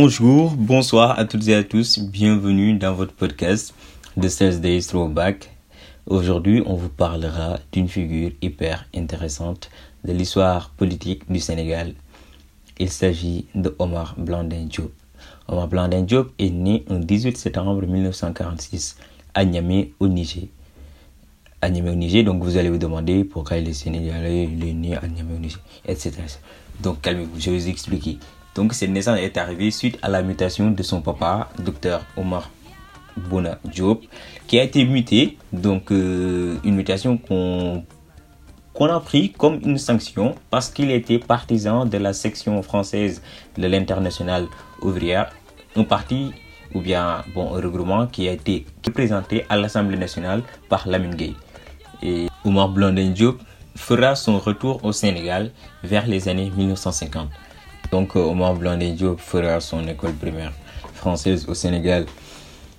Bonjour, bonsoir à toutes et à tous, bienvenue dans votre podcast The 16 Days Throwback. Aujourd'hui, on vous parlera d'une figure hyper intéressante de l'histoire politique du Sénégal. Il s'agit de Omar Blandin Diop. Omar Blandin Diop est né le 18 septembre 1946 à Niamey au Niger. À Niamey au Niger, donc vous allez vous demander pourquoi il est sénégalais, il est né à Niamey au Niger, etc. Donc calmez-vous, je vais vous expliquer. Donc cette naissance est arrivée suite à la mutation de son papa, docteur Omar Bona Diop, qui a été muté. Donc euh, une mutation qu'on qu'on a pris comme une sanction parce qu'il était partisan de la section française de l'international ouvrière, un parti ou bien bon, un regroupement qui a été présenté à l'Assemblée nationale par Lamine Gueye. Et Omar Blondin Diop fera son retour au Sénégal vers les années 1950. Donc euh, Omar Blondin Diop fera son école primaire française au Sénégal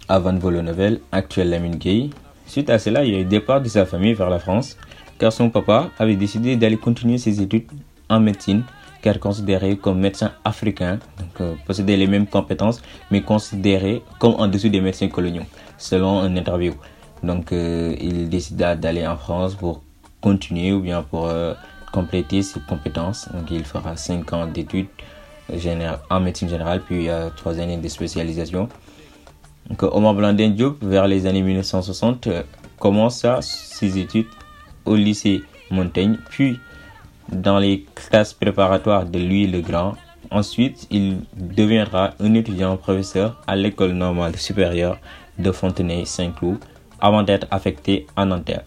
à Van Volleneuve, actuel Lamine Gueye. Suite à cela, il y a départ de sa famille vers la France, car son papa avait décidé d'aller continuer ses études en médecine, car considéré comme médecin africain, donc euh, possédait les mêmes compétences, mais considéré comme en dessous des médecins coloniaux, selon un interview. Donc euh, il décida d'aller en France pour continuer ou bien pour compléter ses compétences. Donc, il fera 5 ans d'études en médecine générale, puis il y a 3 années de spécialisation. Omar Blandin Diop, vers les années 1960, euh, commence ses études au lycée Montaigne, puis dans les classes préparatoires de Louis le Grand. Ensuite, il deviendra un étudiant professeur à l'école normale supérieure de Fontenay-Saint-Cloud avant d'être affecté à Nanterre.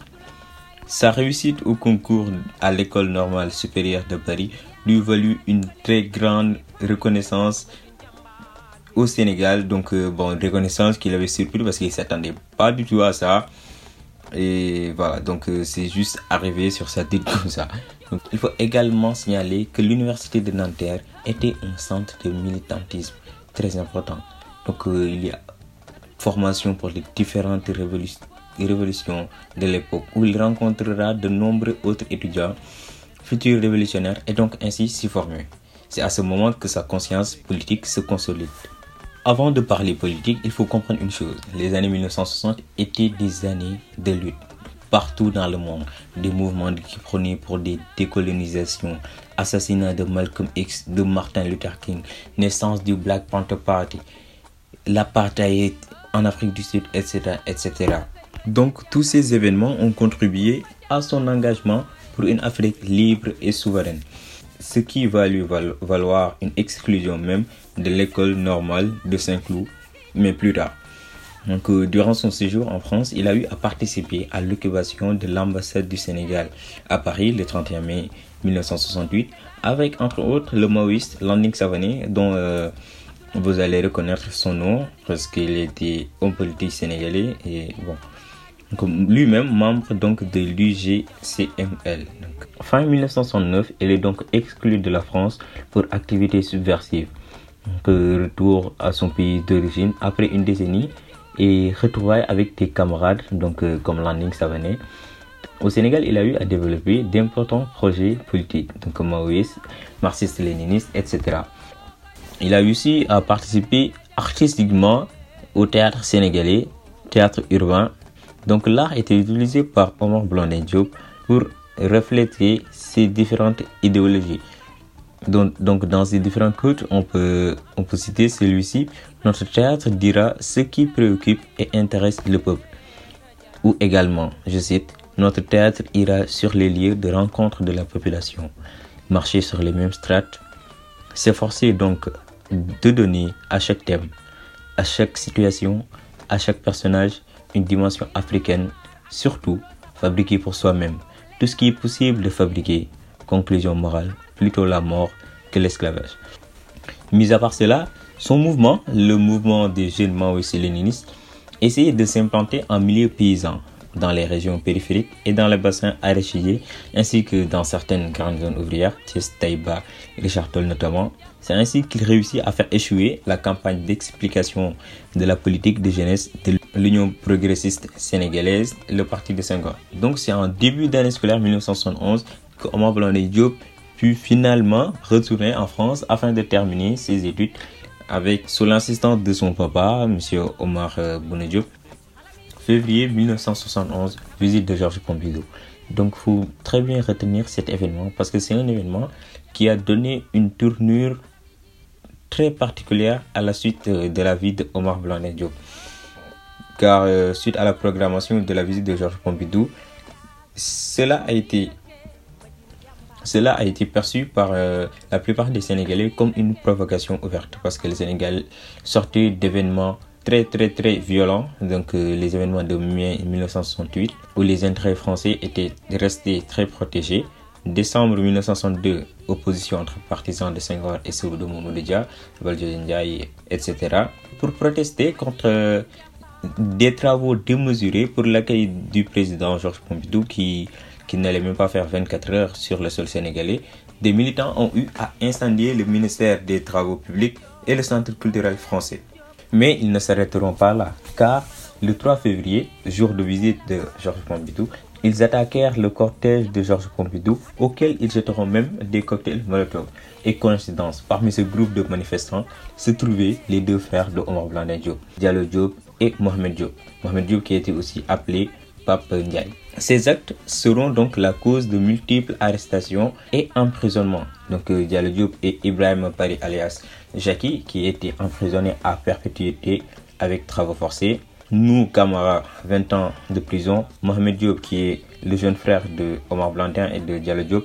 Sa réussite au concours à l'école normale supérieure de Paris lui valut une très grande reconnaissance au Sénégal. Donc, euh, bon, reconnaissance qu'il avait surpris parce qu'il ne s'attendait pas du tout à ça. Et voilà, donc euh, c'est juste arrivé sur sa tête comme ça. Il faut également signaler que l'université de Nanterre était un centre de militantisme très important. Donc, euh, il y a formation pour les différentes révolutions révolution de l'époque où il rencontrera de nombreux autres étudiants futurs révolutionnaires et donc ainsi s'y former. C'est à ce moment que sa conscience politique se consolide. Avant de parler politique, il faut comprendre une chose. Les années 1960 étaient des années de lutte. Partout dans le monde, des mouvements qui prenaient pour des décolonisations, assassinat de Malcolm X, de Martin Luther King, naissance du Black Panther Party, l'apartheid en Afrique du Sud, etc., etc. Donc tous ces événements ont contribué à son engagement pour une Afrique libre et souveraine, ce qui va lui valoir une exclusion même de l'école normale de Saint-Cloud, mais plus tard. Donc, euh, durant son séjour en France, il a eu à participer à l'occupation de l'ambassade du Sénégal à Paris le 31 mai 1968, avec entre autres le maoïste Landing Savané, dont euh, vous allez reconnaître son nom parce qu'il était homme politique sénégalais et bon, lui-même membre donc de l'UGCML. Fin 1969, il est donc exclu de la France pour activité subversive. retour à son pays d'origine après une décennie et retrouvailles avec des camarades donc euh, comme Landing Savané. Au Sénégal, il a eu à développer d'importants projets politiques, donc maoïstes, marxistes-léninistes, etc. Il a aussi à participer artistiquement au théâtre sénégalais, théâtre urbain donc l'art était utilisé par Omar Blondin Diop pour refléter ces différentes idéologies. Donc, dans ces différents cultes, on peut, on peut citer celui-ci. Notre théâtre dira ce qui préoccupe et intéresse le peuple. Ou également, je cite, notre théâtre ira sur les lieux de rencontre de la population, marcher sur les mêmes strates, s'efforcer donc de donner à chaque thème, à chaque situation, à chaque personnage, une dimension africaine, surtout fabriquée pour soi-même. Tout ce qui est possible de fabriquer, conclusion morale, plutôt la mort que l'esclavage. Mis à part cela, son mouvement, le mouvement des jeunes maoïstes-léninistes, essayait de s'implanter en milieu paysan, dans les régions périphériques et dans les bassins arachidiers, ainsi que dans certaines grandes zones ouvrières, Thiès, Taïba, Richard Toll notamment. C'est ainsi qu'il réussit à faire échouer la campagne d'explication de la politique de jeunesse de l'Union progressiste sénégalaise, le parti de Senghor. Donc c'est en début d'année scolaire 1971 que Omar Blondin Diop put finalement retourner en France afin de terminer ses études avec, sous l'assistance de son papa, M. Omar euh, Diop, février 1971, visite de Georges Pompidou. Donc, faut très bien retenir cet événement parce que c'est un événement qui a donné une tournure très particulière à la suite euh, de la vie de Omar Blondin Diop. Car euh, suite à la programmation de la visite de Georges Pompidou, cela a été cela a été perçu par euh, la plupart des Sénégalais comme une provocation ouverte parce que le Sénégal sortait d'événements très très très violent, donc euh, les événements de mai 1968, où les intérêts français étaient restés très protégés. Décembre 1962, opposition entre partisans de Senghor et ceux de Moumoudja, Ndiaye, etc. Pour protester contre euh, des travaux démesurés pour l'accueil du président Georges Pompidou qui, qui n'allait même pas faire 24 heures sur le sol sénégalais. Des militants ont eu à incendier le ministère des Travaux publics et le Centre culturel français. Mais ils ne s'arrêteront pas là, car le 3 février, jour de visite de Georges Pompidou, ils attaquèrent le cortège de Georges Pompidou, auquel ils jetteront même des cocktails Molotov. Et coïncidence, parmi ce groupe de manifestants se trouvaient les deux frères de Omar Blondin Diop, Diallo Diop et Mohamed Diop. Mohamed Diop qui était aussi appelé Pape Ndiaye. Ces actes seront donc la cause de multiples arrestations et emprisonnements. Donc euh, Diallo Diop et Ibrahim Pari alias Jackie qui étaient emprisonnés à perpétuité avec travaux forcés. Nous, Kamara, 20 ans de prison. Mohamed Diop qui est le jeune frère de Omar Blandin et de Diallo Diop,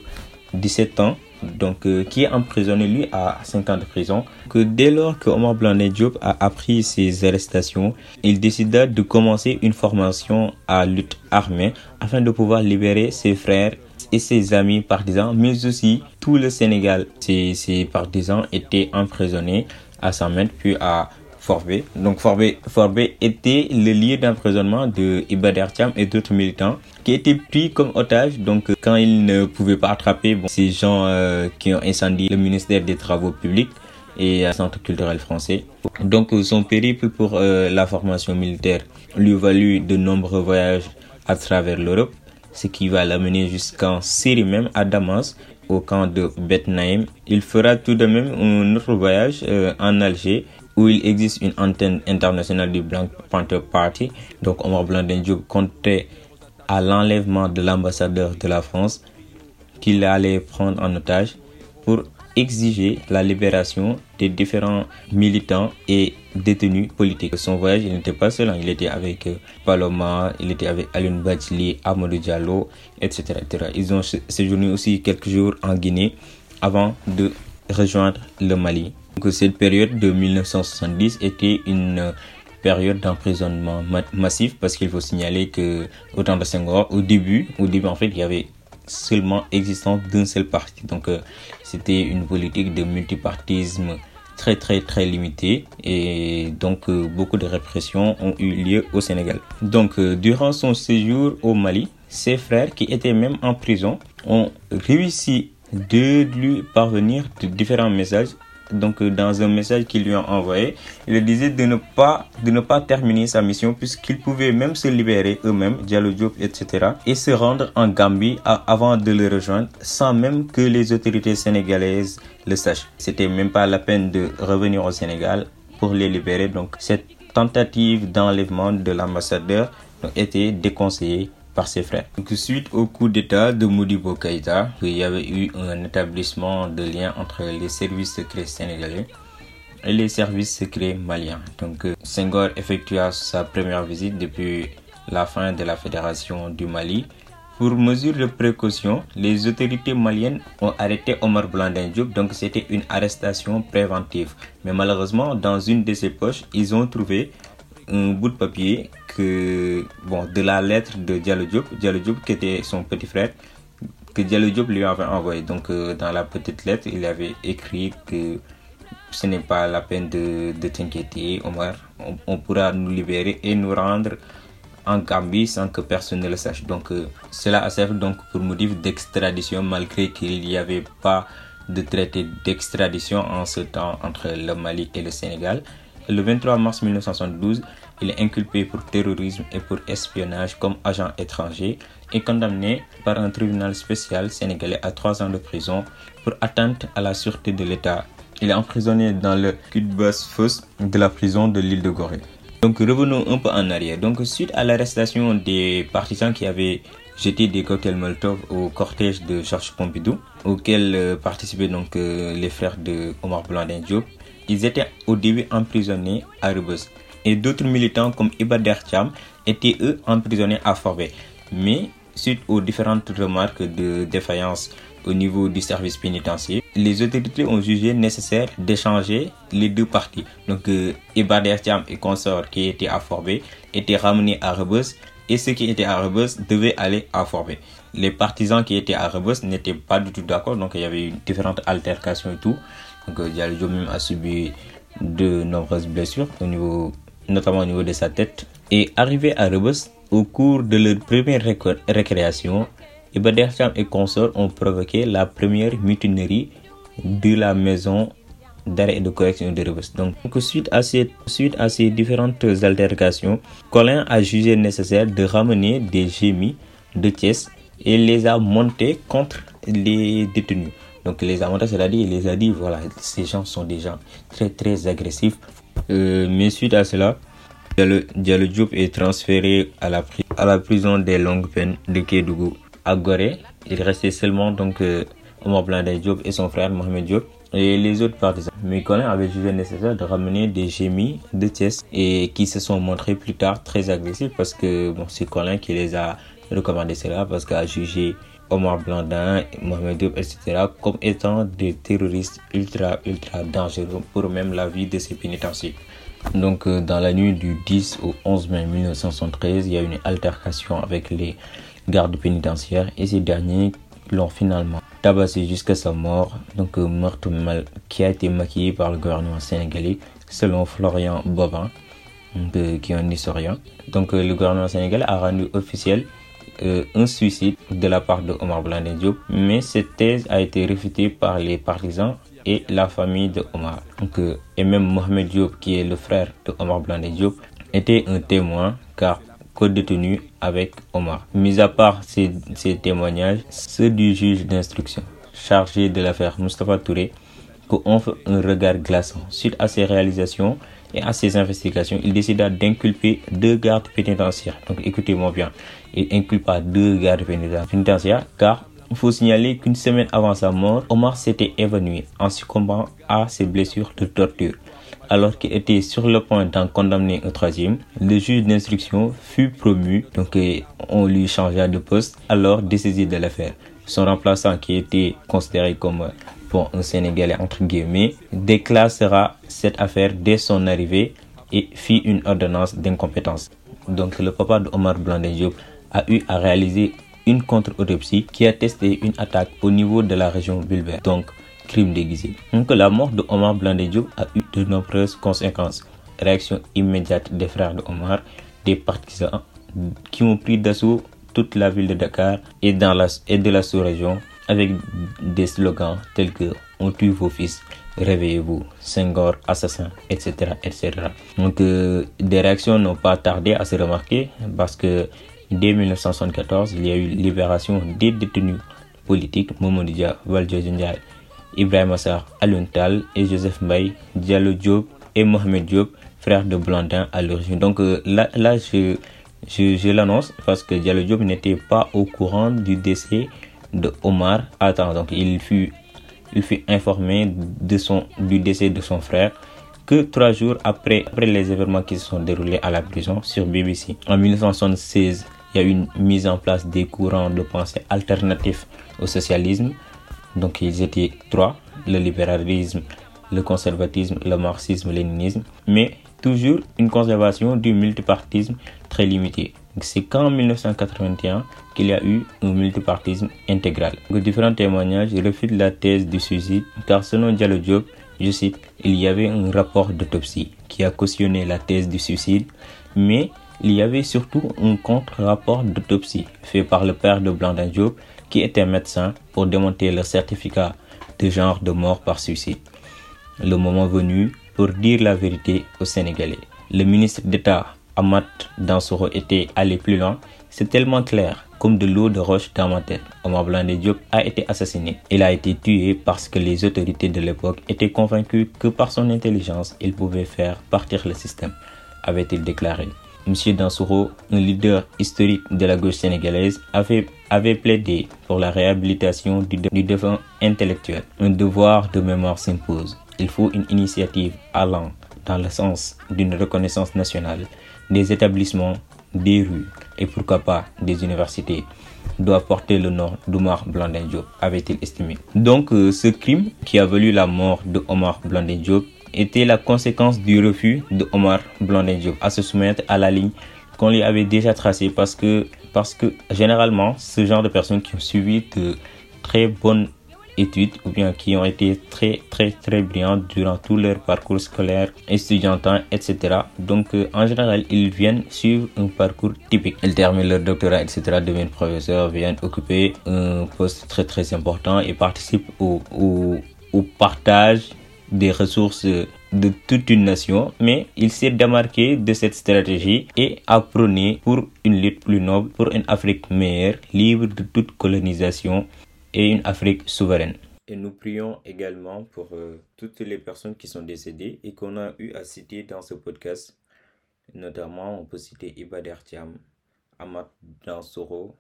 17 ans donc euh, qui est emprisonné lui à 5 ans de prison. Que dès lors que Omar Blandin Diop a appris ses arrestations, il décida de commencer une formation à lutte armée afin de pouvoir libérer ses frères et ses amis partisans, mais aussi tout le Sénégal. Ses, ses partisans étaient emprisonnés à 100 mètres puis à Forbé. Donc Forbé, Forbé était le lieu d'emprisonnement de Ibader Thiam et d'autres militants qui étaient pris comme otages. Donc quand ils ne pouvaient pas attraper ces gens euh, qui ont incendié le ministère des Travaux publics et le Centre culturel français. Donc son périple pour euh, la formation militaire lui valut de nombreux voyages à travers l'Europe, ce qui va l'amener jusqu'en Syrie même, à Damas, au camp de Beth Naïm. Il fera tout de même un autre voyage euh, en Alger où il existe une antenne internationale du Black Panther Party. Donc Omar Blandin Diop comptait à l'enlèvement de l'ambassadeur de la France qu'il allait prendre en otage pour exiger la libération des différents militants et détenus politiques. Son voyage, n'était pas seul, hein. il était avec euh, Paloma, il était avec Alun Bachli, Amadou Diallo, etc., etc. Ils ont séjourné aussi quelques jours en Guinée avant de rejoindre le Mali. Donc, cette période de 1970 était une période d'emprisonnement massif parce qu'il faut signaler que au temps de Senghor, au début, au début en fait, il y avait seulement existence d'un seul parti. Donc euh, c'était une politique de multipartisme très très très limitée et donc euh, beaucoup de répressions ont eu lieu au Sénégal. Donc euh, durant son séjour au Mali, ses frères qui étaient même en prison ont réussi de lui parvenir de différents messages donc euh, dans un message qu'il lui a envoyé, il disait de ne pas, de ne pas terminer sa mission puisqu'ils pouvaient même se libérer eux-mêmes, Diallo Diop, etc. et se rendre en Gambie avant de le rejoindre sans même que les autorités sénégalaises le sachent. C'était même pas la peine de revenir au Sénégal pour les libérer. Donc cette tentative d'enlèvement de l'ambassadeur était déconseillée ses frères. Suite au coup d'état de Modibo Keïta, il y avait eu un établissement de lien entre les services secrets sénégalais et les services secrets maliens. Donc euh, Senghor effectua sa première visite depuis la fin de la fédération du Mali. Pour mesure de précaution, les autorités maliennes ont arrêté Omar Blandin Diop, donc c'était une arrestation préventive. Mais malheureusement, dans une de ses poches, ils ont trouvé un bout de papier bon, de la lettre de Diallo Diop, Diallo Diop qui était son petit frère, que Diallo Diop lui avait envoyé. Donc, euh, dans la petite lettre, il avait écrit que ce n'est pas la peine de, de t'inquiéter, Omar. On, on, pourra nous libérer et nous rendre en Gambie sans que personne ne le sache. Donc, euh, cela a servi donc pour motif d'extradition, malgré qu'il n'y avait pas de traité d'extradition en ce temps entre le Mali et le Sénégal. Le 23 mars 1972, il est inculpé pour terrorisme et pour espionnage comme agent étranger et condamné par un tribunal spécial sénégalais à trois ans de prison pour atteinte à la sûreté de l'État. Il est emprisonné dans le Kudbas Foss de la prison de l'île de Gorée. Donc revenons un peu en arrière. Donc suite à l'arrestation des partisans qui avaient jeté des cocktails Molotov au cortège de Georges Pompidou, auquel euh, participaient donc euh, les frères de Omar Blandin Diop, ils étaient au début emprisonnés à Rebus. Et d'autres militants comme Ibader Cham étaient eux emprisonnés à Forbet. Mais suite aux différentes remarques de défaillance au niveau du service pénitentiaire, les autorités ont jugé nécessaire d'échanger les deux parties. Donc euh, Ibader Cham et consorts qui étaient à Forbet étaient ramenés à Rebus et ceux qui étaient à Rebus devaient aller à Forbet. Les partisans qui étaient à Rebus n'étaient pas du tout d'accord, donc il y avait eu différentes altercations et tout. Donc Diallo Diop même a subi de nombreuses blessures, au niveau, notamment au niveau de sa tête. Et arrivé à Rebus, au cours de leur première récréation, Ibader et consorts ont provoqué la première mutinerie de la maison d'arrêt et de correction de Rebus. Donc, suite à, ces, suite à ces différentes altercations, Colin a jugé nécessaire de ramener des gémis de Thiès et les a montés contre les détenus. Donc, les a montés, c'est-à-dire, il les a dit, voilà, ces gens sont des gens très, très agressifs. Euh, mais suite à cela, Diallo Diop est transféré à la, prison des longues peines de Kédougou à Gorée. Il restait seulement donc euh, Omar Blondin Diop et son frère Mohamed Diop et les autres partisans. Mais Colin avait jugé nécessaire de ramener des gémis de Thiès et qui se sont montrés plus tard très agressifs parce que c'est Colin qui les a recommandé cela parce qu'il a jugé Omar Blandin, Mohamed Diop, etc. comme étant des terroristes ultra, ultra dangereux pour même la vie de ces pénitenciers. Donc, euh, dans la nuit du 10 au 11 mai 1973, il y a une altercation avec les gardes pénitentiaires et ces derniers l'ont finalement tabassé jusqu'à sa mort. Donc, euh, meurtre mal qui a été maquillé par le gouvernement sénégalais, selon Florian Bobin, euh, qui est un historien. Donc, euh, le gouvernement sénégalais a rendu officiel euh, un suicide de la part de Omar Blondin Diop, mais cette thèse a été réfutée par les partisans et la famille de Omar. Donc, euh, et même Mohamed Diop, qui est le frère de Omar Blondin Diop, était un témoin car co-détenu avec Omar. Mis à part ces, témoignages, ceux du juge d'instruction chargé de l'affaire Mustafa Touré, fait un regard glaçant. Suite à ces réalisations et à ces investigations, il décida d'inculper deux gardes pénitentiaires. Donc écoutez-moi bien, il inculpa deux gardes pénitentiaires car il faut signaler qu'une semaine avant sa mort, Omar s'était évanoui en succombant à ses blessures de torture. Alors qu'il était sur le point d'en condamner un troisième, le juge d'instruction fut promu, donc on lui changea de poste, alors décisé de l'affaire. Son remplaçant, qui était considéré comme bon, un Sénégalais entre guillemets, déclassera cette affaire dès son arrivée et fit une ordonnance d'incompétence. Donc le papa de Omar Diop a eu à réaliser une contre-autopsie qui a testé une attaque au niveau de la région vulvaire. Donc crime déguisé. Donc la mort de Omar Blondin Diop a eu de nombreuses conséquences. Réaction immédiate des frères de Omar, des partisans qui ont pris d'assaut toute la ville de Dakar et, dans la, et de la sous-région avec des slogans tels que On tue vos fils, réveillez-vous, Senghor, assassin, etc. etc. Donc euh, des réactions n'ont pas tardé à se remarquer parce que dès 1974, il y a eu libération des détenus politiques Mamadou Dia, Valdiodio Ndiaye, Ibrahim Assar, Aluntal et Joseph Mbaye, Diallo Diop et Mohamed Diop, frère de Blandin à l'origine. Donc euh, là, là je, je, je l'annonce parce que Diallo Diop n'était pas au courant du décès de Omar. Attends, donc il fut, il fut informé de son, du décès de son frère que trois jours après, après les événements qui se sont déroulés à la prison sur BBC. En 1976, il y a eu une mise en place des courants de pensée alternatifs au socialisme. Donc ils étaient trois, le libéralisme, le conservatisme, le marxisme, léninisme, mais toujours une conservation du multipartisme très limitée. C'est qu'en 1981 qu'il y a eu un multipartisme intégral. Les différents témoignages refutent la thèse du suicide car selon Diallo Diop, je cite, il y avait un rapport d'autopsie qui a cautionné la thèse du suicide, mais il y avait surtout un contre-rapport d'autopsie fait par le père de Blandin Diop qui était médecin pour démonter le certificat de genre de mort par suicide. Le moment venu pour dire la vérité aux Sénégalais. Le ministre d'État Amat Dansoro était allé plus loin. C'est tellement clair comme de l'eau de roche dans ma tête. Omar Blondin Diop a été assassiné. Il a été tué parce que les autorités de l'époque étaient convaincues que par son intelligence, il pouvait faire partir le système, avait-il déclaré. Monsieur Dansoro, un leader historique de la gauche sénégalaise, avait, avait plaidé pour la réhabilitation du, du défunt intellectuel. Un devoir de mémoire s'impose. Il faut une initiative allant dans le sens d'une reconnaissance nationale des établissements, des rues et pourquoi pas des universités doivent porter le nom d'Omar Blandin avait-il estimé. Donc euh, ce crime qui a valu la mort de Omar Blandin était la conséquence du refus de Omar Blandin Diop à se soumettre à la ligne qu'on lui avait déjà tracée parce que, parce que généralement ce genre de personnes qui ont suivi de très bonnes études ou bien qui ont été très très très brillants durant tout leur parcours scolaire, étudiantin, etc. Donc euh, en général, ils viennent suivre un parcours typique. Ils terminent leur doctorat, etc., deviennent professeurs, viennent occuper un poste très très important et participent au, au, au partage des ressources de toute une nation, mais il s'est démarqué de cette stratégie et a prôné pour une lutte plus noble, pour une Afrique meilleure, libre de toute colonisation et une Afrique souveraine. Et nous prions également pour euh, toutes les personnes qui sont décédées et qu'on a eu à citer dans ce podcast. Notamment, on peut citer Ibader Thiam, Amat Dansoro,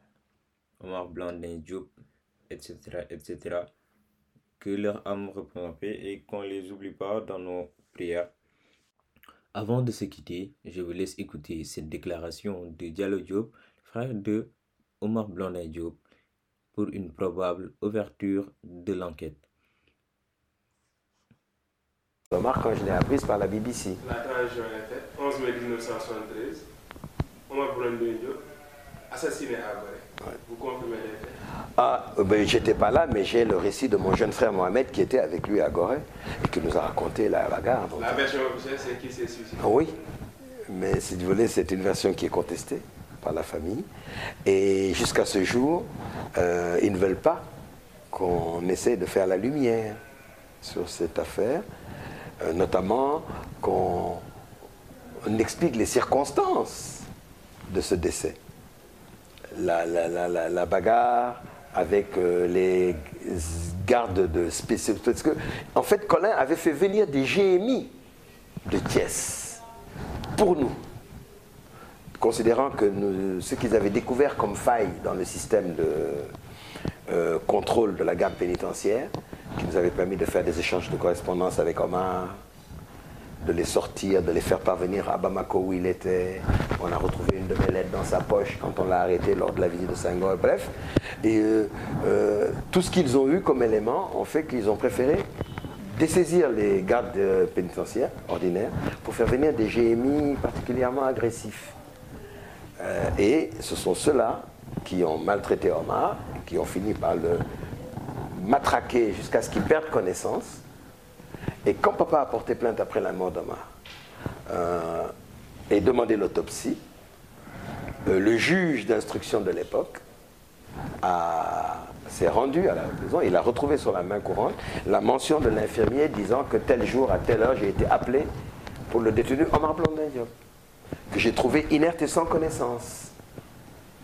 Omar Blandin Diop, etc., etc. Que leur âme repose en paix et qu'on ne les oublie pas dans nos prières. Avant de se quitter, je vous laisse écouter cette déclaration de Diallo Diop, frère de Omar Blandin Diop, pour une probable ouverture de l'enquête. Omar, quand je l'ai apprise par la BBC. La transition est faite, 11 mai 1973. Omar Blondin Diop, assassiné à Gorée. Vous confirmez les faits? Ah, ben, j'étais pas là, mais j'ai le récit de mon jeune frère Mohamed qui était avec lui à Gorée et qui nous a raconté la bagarre. La version officielle, c'est qui s'est suicidé? Ah oui, mais si vous voulez, c'est une version qui est contestée la famille. Et jusqu'à ce jour, euh, ils ne veulent pas qu'on essaie de faire la lumière sur cette affaire, euh, notamment qu'on on explique les circonstances de ce décès. La, bagarre avec euh, les gardes de spéciaux. Parce que, en fait, Colin avait fait venir des GMI de Thiès pour nous considérant que ce qu'ils avaient découvert comme faille dans le système de euh, contrôle de la garde pénitentiaire, qui nous avait permis de faire des échanges de correspondance avec Omar, de les sortir, de les faire parvenir à Bamako où il était. On a retrouvé une de mes lettres dans sa poche quand on l'a arrêté lors de la visite de Senghor, bref. Et euh, euh, tout ce qu'ils ont eu comme élément ont fait qu'ils ont préféré dessaisir les gardes pénitentiaires ordinaires pour faire venir des GMI particulièrement agressifs. Euh, et ce sont ceux-là qui ont maltraité Omar, qui ont fini par le matraquer jusqu'à ce qu'il perde connaissance. Et quand papa a porté plainte après la mort d'Omar euh, et demandé l'autopsie, euh, le juge d'instruction de l'époque s'est rendu à la prison. Il a retrouvé sur la main courante la mention de l'infirmier disant que tel jour, à telle heure, j'ai été appelé pour le détenu Omar Blondin que j'ai trouvé inerte et sans connaissance.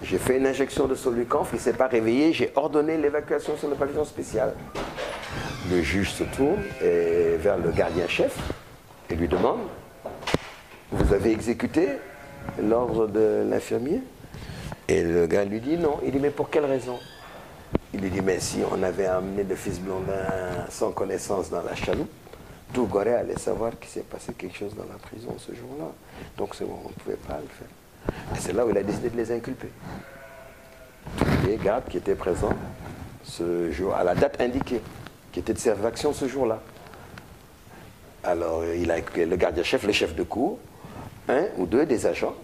J'ai fait une injection de solucanf, il ne s'est pas réveillé, j'ai ordonné l'évacuation sur le pavillon spécial. Le juge se tourne vers le gardien-chef et lui demande Vous avez exécuté l'ordre de l'infirmier? Et le gars lui dit non. Il dit Mais pour quelle raison? Il lui dit Mais si on avait amené le fils Blondin sans connaissance dans la chaloupe, tout Gorée allait savoir qu'il s'est passé quelque chose dans la prison ce jour-là. Donc bon, on ne pouvait pas le faire. Et c'est là où il a décidé de les inculper. Tous les gardes qui étaient présents ce jour, à la date indiquée, qui étaient de servir action ce jour-là. Alors, il a le gardien-chef, le chef de cour, un ou deux des agents,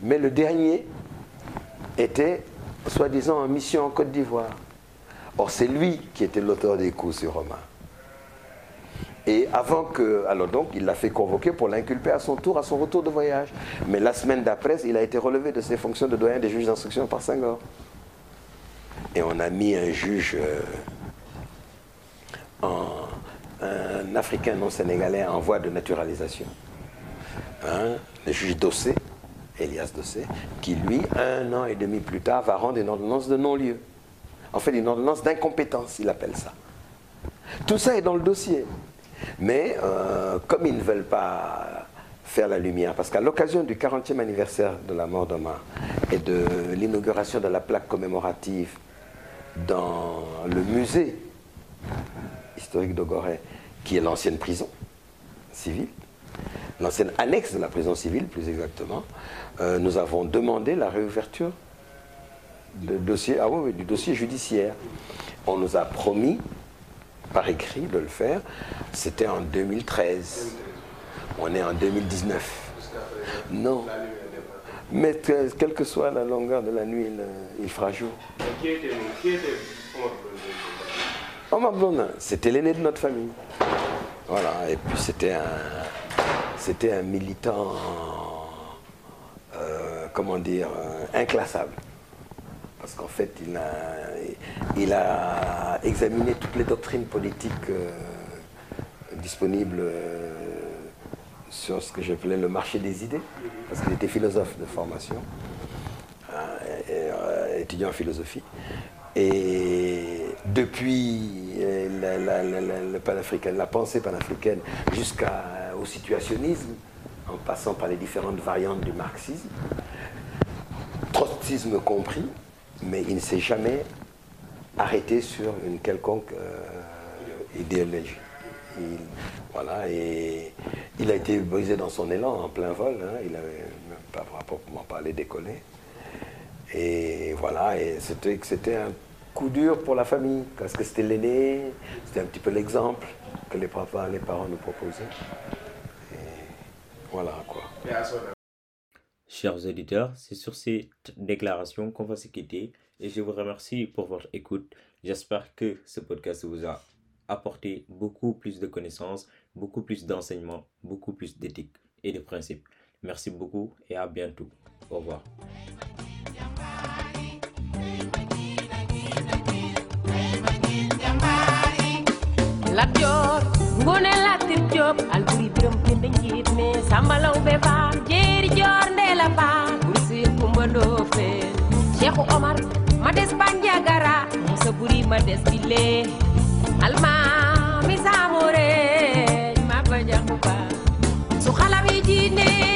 mais le dernier était soi-disant en mission en Côte d'Ivoire. Or, c'est lui qui était l'auteur des coups sur Romain. Et avant que. Alors donc, il l'a fait convoquer pour l'inculper à son tour, à son retour de voyage. Mais la semaine d'après, il a été relevé de ses fonctions de doyen des juges d'instruction par Senghor. Et on a mis un juge, euh, un Africain non sénégalais en voie de naturalisation. Hein, le juge Dossé, Elias Dossé, qui lui, un an et demi plus tard, va rendre une ordonnance de non-lieu. En fait, une ordonnance d'incompétence, il appelle ça. Tout ça est dans le dossier. Mais euh, comme ils ne veulent pas faire la lumière, parce qu'à l'occasion du 40e anniversaire de la mort d'Omar et de l'inauguration de la plaque commémorative dans le musée historique de Gorée, qui est l'ancienne prison civile, l'ancienne annexe de la prison civile plus exactement, euh, nous avons demandé la réouverture ah du dossier judiciaire. On nous a promis par écrit de le faire. C'était en 2013. On est en 2019. Jusqu'à présent, Non. Mais que- quelle que soit la longueur de la nuit, il, il fera jour. Qui était, qui c'était l'aîné de notre famille. Voilà, et puis c'était un, c'était un militant, euh, comment dire, euh, inclassable. Parce qu'en fait, il a, examiné toutes les doctrines politiques euh, disponibles euh, sur ce que j'appelais le marché des idées, parce qu'il était philosophe de formation, euh, étudiant en philosophie. Et depuis la, la pensée panafricaine jusqu'au situationnisme, en passant par les différentes variantes du marxisme, trotskisme compris, mais il ne s'est jamais arrêté sur une quelconque euh, idéologie. Il, voilà, et il a été brisé dans son élan en plein vol, hein, il n'avait même pas proprement parler décollé. Et voilà, et c'était un coup dur pour la famille, parce que c'était l'aîné, c'était un petit peu l'exemple que les, papas, les parents nous proposaient. Et voilà quoi. Chers auditeurs, c'est sur cette déclaration qu'on va se quitter et je vous remercie pour votre écoute. J'espère que ce podcast vous a apporté beaucoup plus de connaissances, beaucoup plus d'enseignements, beaucoup plus d'éthique et de principes. Merci beaucoup et à bientôt. Au revoir. Lat Joor Ngoone Latir Joob Alburi Biram Penda Njiit mi Samba Lawbe Faal Jéeri Joor Ndeela Faal Bur Kumba Ndoofeen Seexu Omar ma des Banjagara Musa Buri ma des Bile Almaami Saamoore ma ba jaxu ba su xalam yi jiine